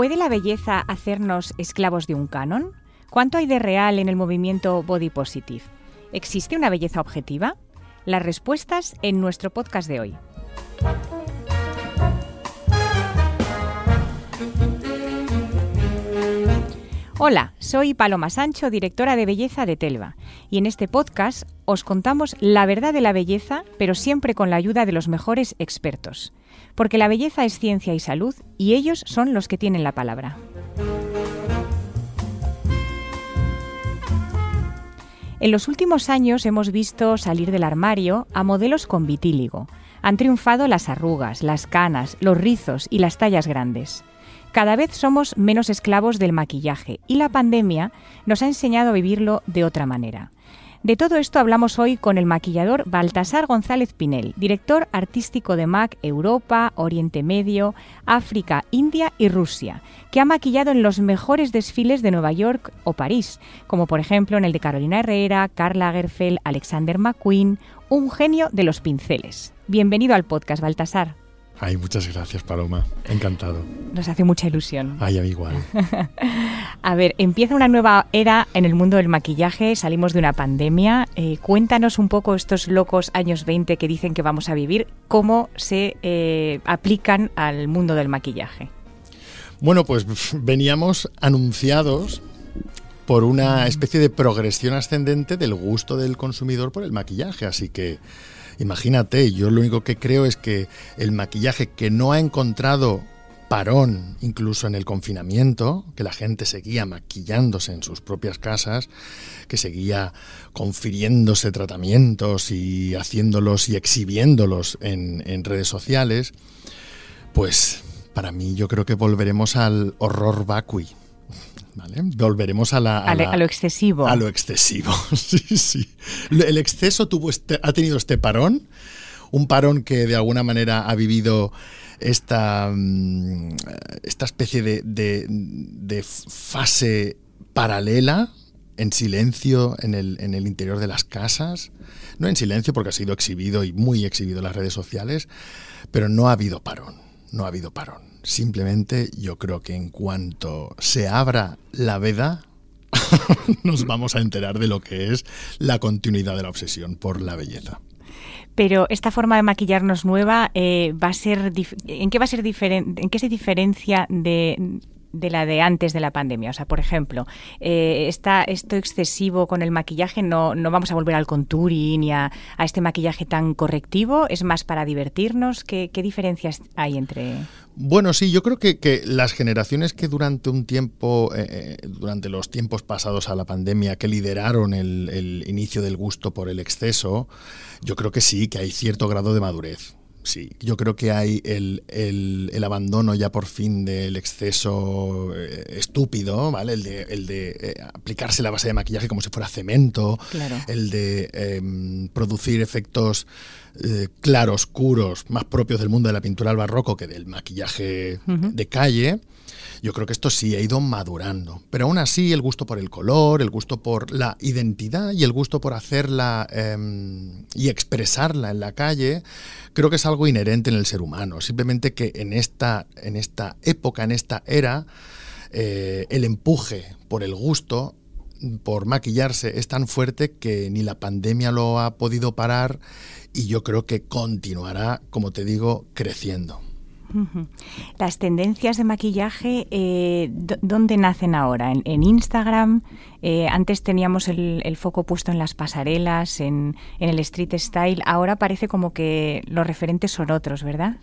¿Puede la belleza hacernos esclavos de un canon? ¿Cuánto hay de real en el movimiento Body Positive? ¿Existe una belleza objetiva? Las respuestas en nuestro podcast de hoy. Hola, soy Paloma Sancho, directora de belleza de Telva, y en este podcast os contamos la verdad de la belleza, pero siempre con la ayuda de los mejores expertos, porque la belleza es ciencia y salud, y ellos son los que tienen la palabra. En los últimos años hemos visto salir del armario a modelos con vitíligo. Han triunfado las arrugas, las canas, los rizos y las tallas grandes. Cada vez somos menos esclavos del maquillaje y la pandemia nos ha enseñado a vivirlo de otra manera. De todo esto hablamos hoy con el maquillador Baltasar González Pinel, director artístico de MAC Europa, Oriente Medio, África, India y Rusia, que ha maquillado en los mejores desfiles de Nueva York o París, como por ejemplo en el de Carolina Herrera, Karl Lagerfeld, Alexander McQueen, un genio de los pinceles. Bienvenido al podcast, Baltasar. Ay, muchas gracias, Paloma. Encantado. Nos hace mucha ilusión. Ay, a mí igual. a ver, empieza una nueva era en el mundo del maquillaje, salimos de una pandemia. Eh, cuéntanos un poco estos locos años 20 que dicen que vamos a vivir, cómo se eh, aplican al mundo del maquillaje. Bueno, pues veníamos anunciados por una especie de progresión ascendente del gusto del consumidor por el maquillaje, así que Imagínate, yo lo único que creo es que el maquillaje que no ha encontrado parón incluso en el confinamiento, que la gente seguía maquillándose en sus propias casas, que seguía confiriéndose tratamientos y haciéndolos y exhibiéndolos en, en redes sociales, pues para mí yo creo que volveremos al horror vacui, Volveremos a, la, lo excesivo. A lo excesivo, sí, sí. El exceso tuvo este, ha tenido este parón, un parón que de alguna manera ha vivido esta, mm, esta especie de, de, fase paralela en silencio en el, en el, interior de las casas. No en silencio porque ha sido exhibido y muy exhibido en las redes sociales, pero no ha habido parón, no ha habido parón. Simplemente yo creo que en cuanto se abra la veda, nos vamos a enterar de lo que es la continuidad de la obsesión por la belleza. Pero esta forma de maquillarnos nueva eh, va a ser ¿en qué va a ser diferente? ¿En qué se diferencia de, de la de antes de la pandemia. O sea, por ejemplo, eh, está esto excesivo con el maquillaje, no, no vamos a volver al contouring ni a, este maquillaje tan correctivo, es más para divertirnos. ¿Qué, diferencias hay entre...? Bueno, sí, yo creo que, las generaciones que durante un tiempo, eh, eh, durante los tiempos pasados a la pandemia, que lideraron el, el inicio del gusto por el exceso, yo creo que sí, que hay cierto grado de madurez Sí, yo creo que hay el, el, abandono ya por fin del exceso eh, estúpido, ¿vale? El de, el de eh, aplicarse la base de maquillaje como si fuera cemento, el de em, producir efectos eh, claroscuros más propios del mundo de la pintura al barroco que del maquillaje de calle. Yo creo que esto sí ha ido madurando, pero aún así el gusto por el color, el gusto por la identidad y el gusto por hacerla em, y expresarla en la calle, creo que es algo inherente en el ser humano. Simplemente que en esta, en esta época, en esta era, eh, el empuje por el gusto por maquillarse es tan fuerte que ni la pandemia lo ha podido parar y yo creo que continuará, como te digo, creciendo. Las tendencias de maquillaje, eh, ¿dónde nacen ahora? ¿En, Instagram? Eh, antes teníamos el, foco puesto en las pasarelas, en, el street style. Ahora parece como que los referentes son otros, ¿verdad?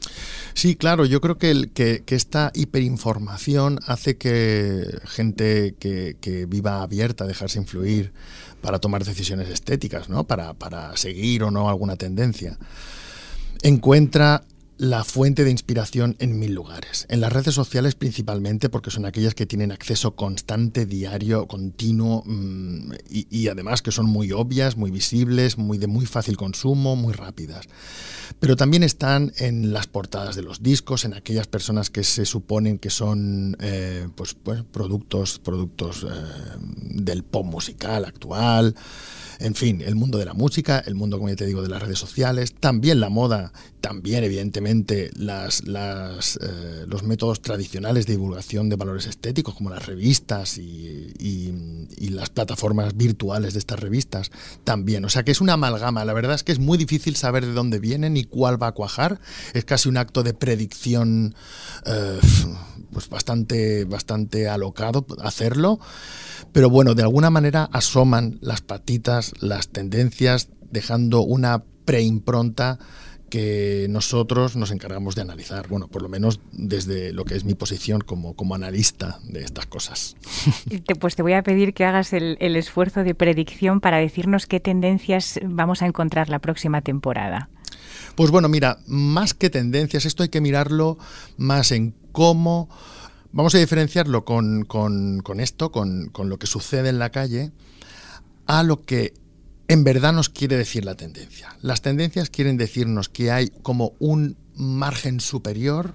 Sí, claro. Yo creo que, el, que, esta hiperinformación hace que gente que, viva abierta dejarse influir para tomar decisiones estéticas, ¿no? Para, para seguir o no alguna tendencia, encuentra la fuente de inspiración en mil lugares. En las redes sociales principalmente porque son aquellas que tienen acceso constante, diario, continuo mm, y, además que son muy obvias, muy visibles, muy de muy fácil consumo, muy rápidas. Pero también están en las portadas de los discos, en aquellas personas que se suponen que son eh, pues, pues, productos, productos eh, del pop musical actual. En fin, el mundo de la música, el mundo, como ya te digo, de las redes sociales, también la moda, también evidentemente las, eh, los métodos tradicionales de divulgación de valores estéticos, como las revistas y, las plataformas virtuales de estas revistas, también. O sea que es una amalgama. La verdad es que es muy difícil saber de dónde vienen y cuál va a cuajar. Es casi un acto de predicción eh, pues bastante, bastante alocado hacerlo. Pero bueno, de alguna manera asoman las patitas, las tendencias, dejando una preimpronta que nosotros nos encargamos de analizar, bueno, por lo menos desde lo que es mi posición como, como analista de estas cosas. Pues te voy a pedir que hagas el, el, esfuerzo de predicción para decirnos qué tendencias vamos a encontrar la próxima temporada. Pues bueno, mira, más que tendencias, esto hay que mirarlo más en cómo Vamos a diferenciarlo con, esto, con, lo que sucede en la calle, a lo que en verdad nos quiere decir la tendencia. Las tendencias quieren decirnos que hay como un margen superior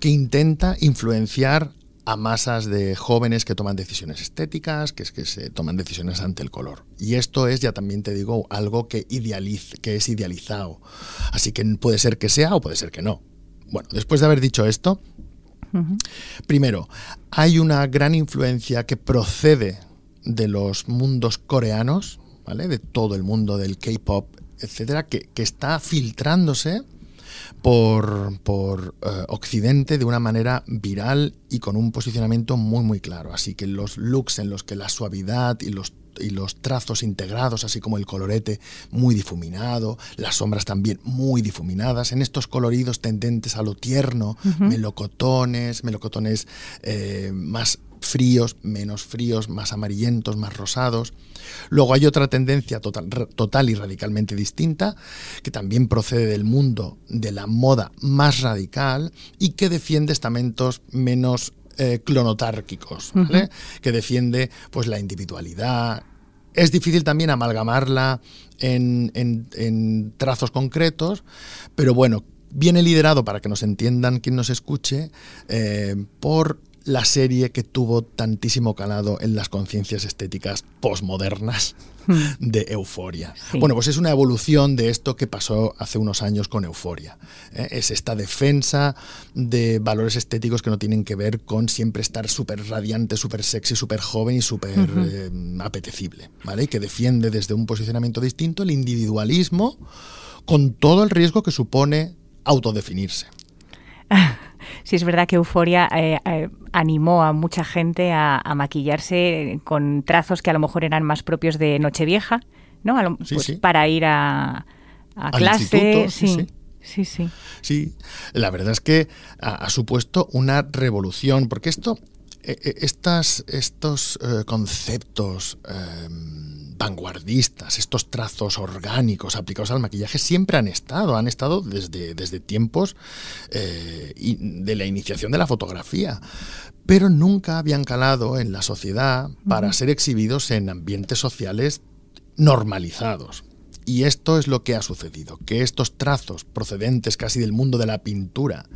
que intenta influenciar a masas de jóvenes que toman decisiones estéticas, que es que se toman decisiones ante el color. Y esto es, ya también te digo, algo que, que es idealizado. Así que puede ser que sea o puede ser que no. Bueno, después de haber dicho esto, Primero, hay una gran influencia que procede de los mundos coreanos, ¿vale? de todo el mundo del K-pop, etcétera, que, está filtrándose por, por eh, Occidente de una manera viral y con un posicionamiento muy muy claro. Así que los looks en los que la suavidad y los y los trazos integrados, así como el colorete muy difuminado, las sombras también muy difuminadas, en estos coloridos tendentes a lo tierno, melocotones, melocotones eh, más fríos, menos fríos, más amarillentos, más rosados. Luego hay otra tendencia total, total, y radicalmente distinta, que también procede del mundo de la moda más radical y que defiende estamentos menos eh, clonotárquicos, que defiende pues, la individualidad. Es difícil también amalgamarla en, trazos concretos, pero bueno, viene liderado, para que nos entiendan quien nos escuche, eh, por la serie que tuvo tantísimo calado en las conciencias estéticas postmodernas hmm. de Euforia. Bueno, pues es una evolución de esto que pasó hace unos años con Euforia. ¿eh? Es esta defensa de valores estéticos que no tienen que ver con siempre estar súper radiante, súper sexy, súper joven y súper eh, apetecible, ¿vale? Y que defiende desde un posicionamiento distinto el individualismo con todo el riesgo que supone autodefinirse. sí es verdad que Euforia eh, eh, animó a mucha gente a, maquillarse con trazos que a lo mejor eran más propios de Nochevieja, ¿no? Pues para ir a, clase. Sí, sí, sí. Sí, la verdad es que ha, supuesto una revolución, porque esto, eh, estas, estos conceptos em, vanguardistas, estos trazos orgánicos aplicados al maquillaje siempre han estado, han estado desde, desde tiempos eh, de la iniciación de la fotografía, pero nunca habían calado en la sociedad para ser exhibidos en ambientes sociales normalizados. Y esto es lo que ha sucedido, que estos trazos procedentes casi del mundo de la pintura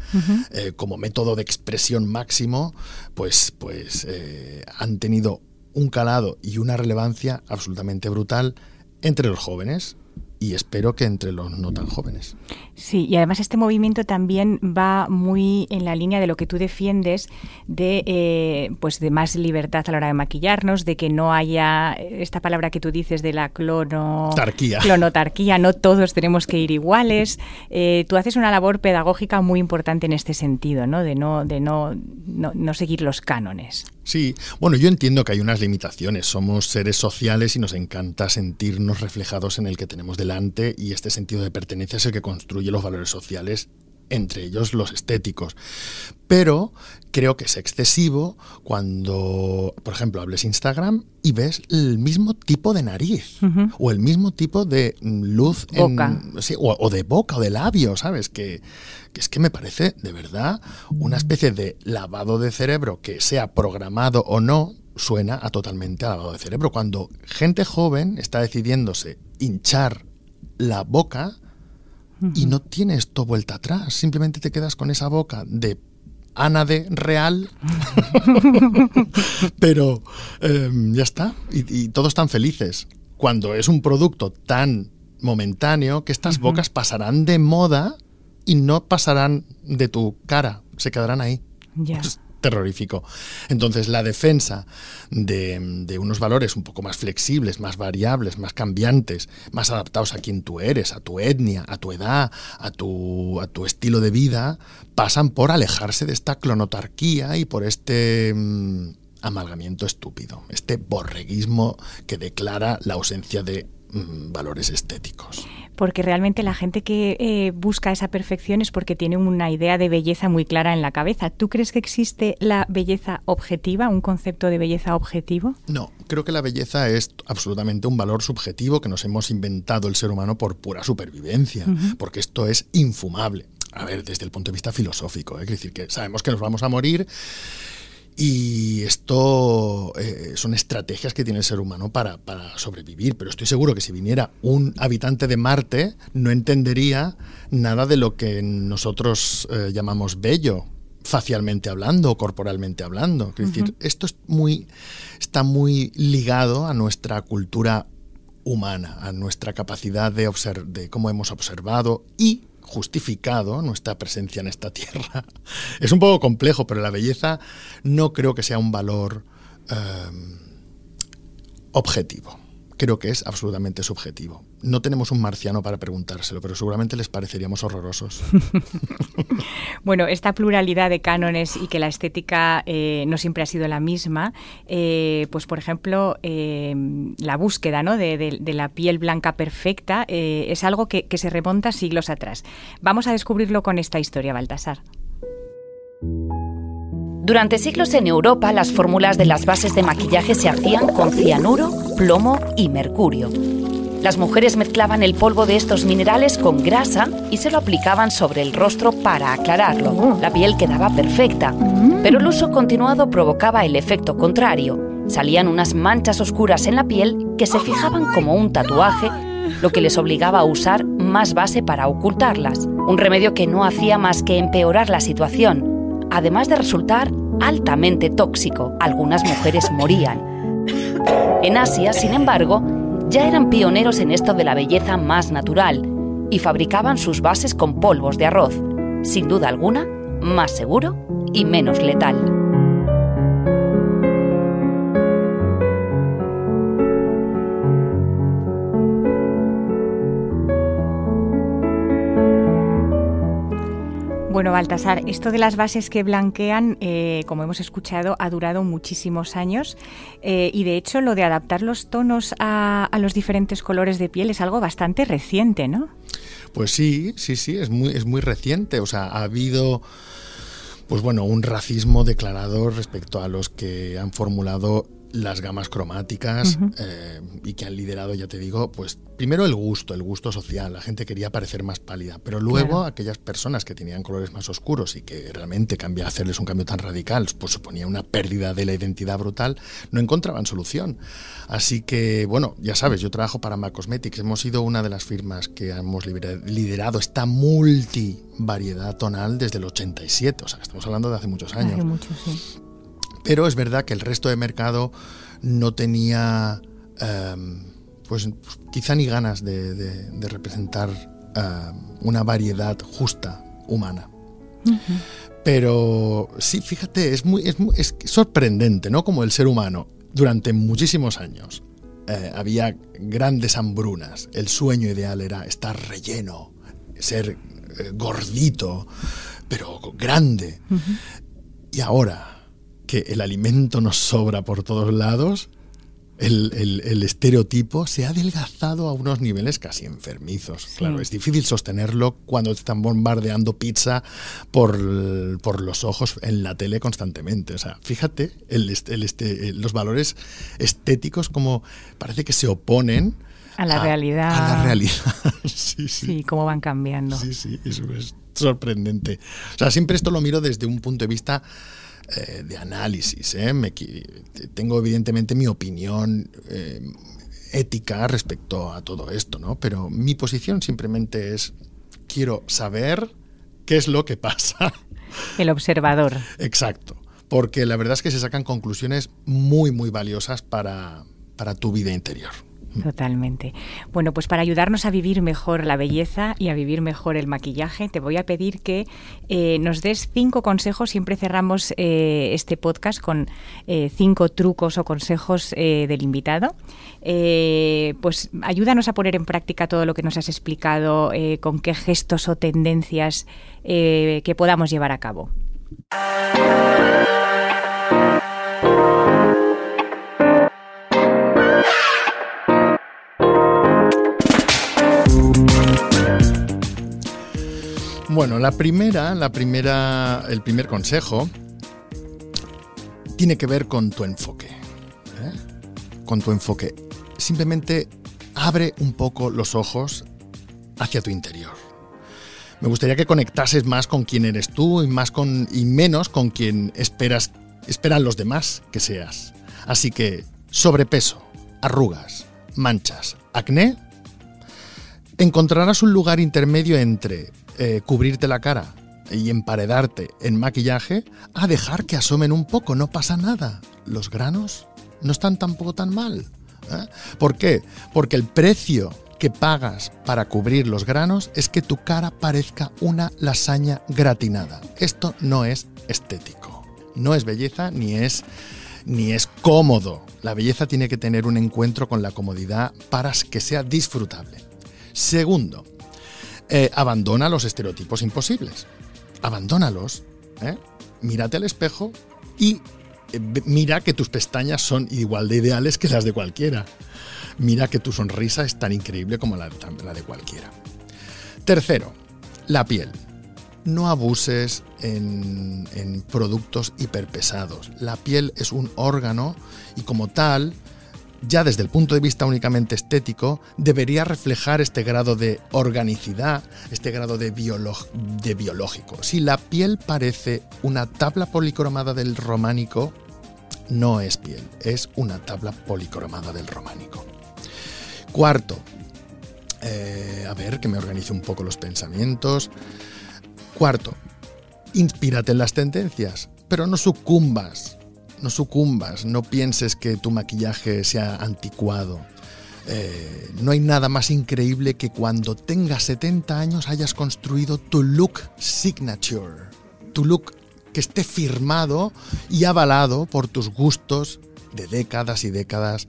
eh, como método de expresión máximo, pues, pues eh, han tenido un calado y una relevancia absolutamente brutal entre los jóvenes y espero que entre los no tan jóvenes. Sí, y además este movimiento también va muy en la línea de lo que tú defiendes de eh, pues de más libertad a la hora de maquillarnos, de que no haya esta palabra que tú dices de la clono clonotarquía, no todos tenemos que ir iguales. Eh, tú haces una labor pedagógica muy importante en este sentido, ¿no? De no de no, no seguir los cánones. Sí, bueno, yo entiendo que hay unas limitaciones. Somos seres sociales y nos encanta sentirnos reflejados en el que tenemos delante y este sentido de pertenencia es el que construye los valores sociales entre ellos los estéticos. Pero creo que es excesivo cuando, por ejemplo, hables Instagram y ves el mismo tipo de nariz o el mismo tipo de luz boca. o, de boca o de labio, ¿sabes? Que, que, es que me parece de verdad una especie de lavado de cerebro que sea programado o no suena a totalmente a lavado de cerebro. Cuando gente joven está decidiéndose hinchar la boca y no tienes esto vuelta atrás, simplemente te quedas con esa boca de Ana de real, pero em, ya está, y, todos están felices. Cuando es un producto tan momentáneo que estas bocas pasarán de moda y no pasarán de tu cara, se quedarán ahí. Ya terrorífico. Entonces, la defensa de, unos valores un poco más flexibles, más variables, más cambiantes, más adaptados a quien tú eres, a tu etnia, a tu edad, a tu, a tu estilo de vida, pasan por alejarse de esta clonotarquía y por este mm, amalgamiento estúpido, este borreguismo que declara la ausencia de valores estéticos porque realmente la gente que eh, busca esa perfección es porque tiene una idea de belleza muy clara en la cabeza. ¿Tú crees que existe la belleza objetiva, un concepto de belleza objetivo? No, creo que la belleza es absolutamente un valor subjetivo que nos hemos inventado el ser humano por pura supervivencia, porque esto es infumable. A ver, desde el punto de vista filosófico, ¿eh? es decir, que sabemos que nos vamos a morir y esto eh, son estrategias que tiene el ser humano para, sobrevivir, pero estoy seguro que si viniera un habitante de Marte no entendería nada de lo que nosotros eh, llamamos bello, facialmente hablando o corporalmente hablando. Es decir, esto es muy, está muy ligado a nuestra cultura humana, a nuestra capacidad de, de cómo hemos observado y justificado nuestra presencia en esta tierra. Es un poco complejo, pero la belleza no creo que sea un valor em, objetivo. Creo que es absolutamente subjetivo. No tenemos un marciano para preguntárselo, pero seguramente les pareceríamos horrorosos. bueno, esta pluralidad de cánones y que la estética eh, no siempre ha sido la misma, eh, pues por ejemplo, eh, la búsqueda ¿no? de, la piel blanca perfecta es algo que, que se remonta siglos atrás. Vamos a descubrirlo con esta historia, Baltasar. Durante siglos en Europa las fórmulas de las bases de maquillaje se hacían con cianuro, plomo y mercurio. Las mujeres mezclaban el polvo de estos minerales con grasa y se lo aplicaban sobre el rostro para aclararlo. La piel quedaba perfecta, pero el uso continuado provocaba el efecto contrario. Salían unas manchas oscuras en la piel que se fijaban como un tatuaje, lo que les obligaba a usar más base para ocultarlas. Un remedio que no hacía más que empeorar la situación, además de resultar altamente tóxico. Algunas mujeres morían. En Asia, sin embargo, ya eran pioneros en esto de la belleza más natural y fabricaban sus bases con polvos de arroz, sin duda alguna, más seguro y menos letal. Bueno, Baltasar, esto de las bases que blanquean, eh, como hemos escuchado, ha durado muchísimos años eh, y de hecho lo de adaptar los tonos a, los diferentes colores de piel es algo bastante reciente, ¿no? Pues sí, sí, sí, es muy, es muy reciente. O sea, ha habido pues bueno, un racismo declarado respecto a los que han formulado las gamas cromáticas eh, y que han liderado, ya te digo, pues primero el gusto, el gusto social, la gente quería parecer más pálida, pero luego aquellas personas que tenían colores más oscuros y que realmente cambiar, hacerles un cambio tan radical, pues suponía una pérdida de la identidad brutal, no encontraban solución. Así que, bueno, ya sabes, yo trabajo para MAC Cosmetics, hemos sido una de las firmas que hemos liderado esta multivariedad tonal desde el 87, o sea, estamos hablando de hace muchos años. Hace mucho, sí. Pero es verdad que el resto de mercado no tenía, em, pues quizá ni ganas de, representar em, una variedad justa humana. Pero sí, fíjate, es, muy, es, sorprendente, ¿no? Como el ser humano, durante muchísimos años, eh, había grandes hambrunas. El sueño ideal era estar relleno, ser eh, gordito, pero grande. Y ahora, que el alimento nos sobra por todos lados, el, estereotipo se ha adelgazado a unos niveles casi enfermizos. Claro, es difícil sostenerlo cuando te están bombardeando pizza por, los ojos en la tele constantemente. O sea, fíjate el, este, los valores estéticos como parece que se oponen. A la realidad. A la realidad. sí, sí. Sí, cómo van cambiando. Sí, sí, eso es sorprendente. O sea, siempre esto lo miro desde un punto de vista eh, de análisis. ¿eh? tengo evidentemente mi opinión eh, ética respecto a todo esto, ¿no? Pero mi posición simplemente es, quiero saber qué es lo que pasa. El observador. Exacto. Porque la verdad es que se sacan conclusiones muy, muy valiosas para, para tu vida interior. Totalmente. Bueno, pues para ayudarnos a vivir mejor la belleza y a vivir mejor el maquillaje, te voy a pedir que eh, nos des cinco consejos. Siempre cerramos eh, este podcast con eh, cinco trucos o consejos del invitado. pues ayúdanos a poner en práctica todo lo que nos has explicado, con qué gestos o tendencias que podamos llevar a cabo. Bueno, la primera, la primera, el primer consejo tiene que ver con tu enfoque. ¿eh? Con tu enfoque. Simplemente abre un poco los ojos hacia tu interior. Me gustaría que conectases más con quién eres tú y más con y menos con quien esperas esperan los demás que seas. Así que sobrepeso, arrugas, manchas, acné, encontrarás un lugar intermedio entre eh, cubrirte la cara y emparedarte en maquillaje a dejar que asomen un poco, no pasa nada. Los granos no están tampoco tan mal. ¿eh? ¿Por qué? Porque el precio que pagas para cubrir los granos es que tu cara parezca una lasaña gratinada. Esto no es estético. No es belleza ni es ni es cómodo. La belleza tiene que tener un encuentro con la comodidad para que sea disfrutable. Segundo, eh, abandona los estereotipos imposibles. Abandónalos. ¿eh? Mírate al espejo y eh, mira que tus pestañas son igual de ideales que las de cualquiera. Mira que tu sonrisa es tan increíble como la, de cualquiera. Tercero, la piel. No abuses en, en productos hiperpesados. La piel es un órgano y como tal ya desde el punto de vista únicamente estético, debería reflejar este grado de organicidad, este grado de, de biológico. Si la piel parece una tabla policromada del románico, no es piel, es una tabla policromada del románico. Cuarto, eh, a ver que me organice un poco los pensamientos. Cuarto, inspírate en las tendencias, pero no sucumbas no sucumbas, no pienses que tu maquillaje sea anticuado. Eh, no hay nada más increíble que cuando tengas 70 años hayas construido tu look signature, tu look que esté firmado y avalado por tus gustos de décadas y décadas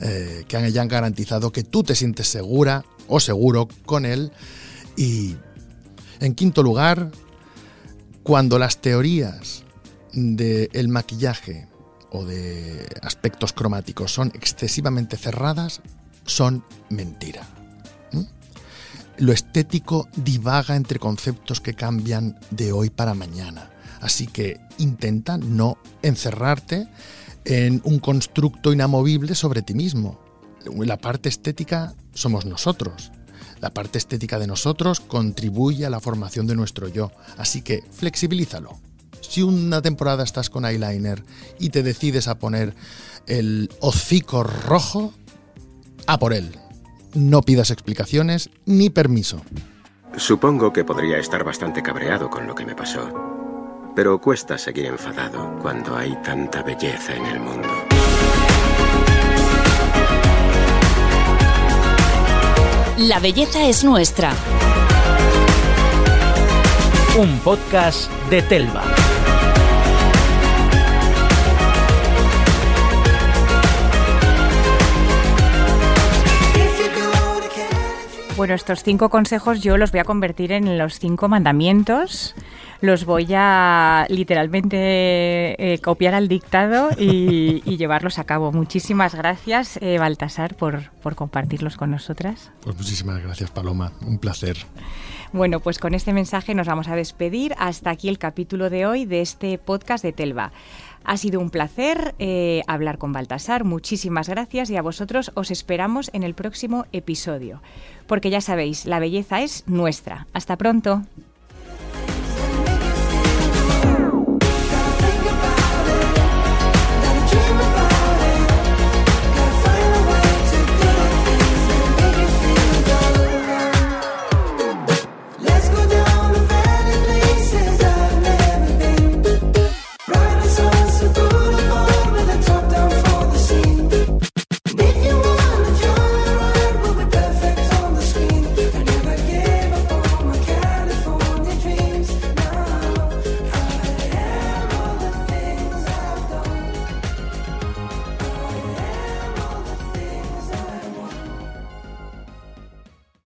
eh, que hayan garantizado que tú te sientes segura o seguro con él. Y en quinto lugar, cuando las teorías del maquillaje o de aspectos cromáticos son excesivamente cerradas, son mentira. Lo estético divaga entre conceptos que cambian de hoy para mañana. Así que intenta no encerrarte en un constructo inamovible sobre ti mismo. La parte estética somos nosotros. La parte estética de nosotros contribuye a la formación de nuestro yo. Así que flexibilízalo si una temporada estás con eyeliner y te decides a poner el hocico rojo, a por él. No pidas explicaciones ni permiso. Supongo que podría estar bastante cabreado con lo que me pasó. Pero cuesta seguir enfadado cuando hay tanta belleza en el mundo. La belleza es nuestra. Un podcast de Telva. Bueno, estos cinco consejos yo los voy a convertir en los cinco mandamientos los voy a literalmente eh, copiar al dictado y, llevarlos a cabo. Muchísimas gracias, eh, Baltasar, por, por compartirlos con nosotras. Pues muchísimas gracias, Paloma. Un placer. Bueno, pues con este mensaje nos vamos a despedir. Hasta aquí el capítulo de hoy de este podcast de Telva. Ha sido un placer eh, hablar con Baltasar. Muchísimas gracias y a vosotros os esperamos en el próximo episodio. Porque ya sabéis, la belleza es nuestra. Hasta pronto.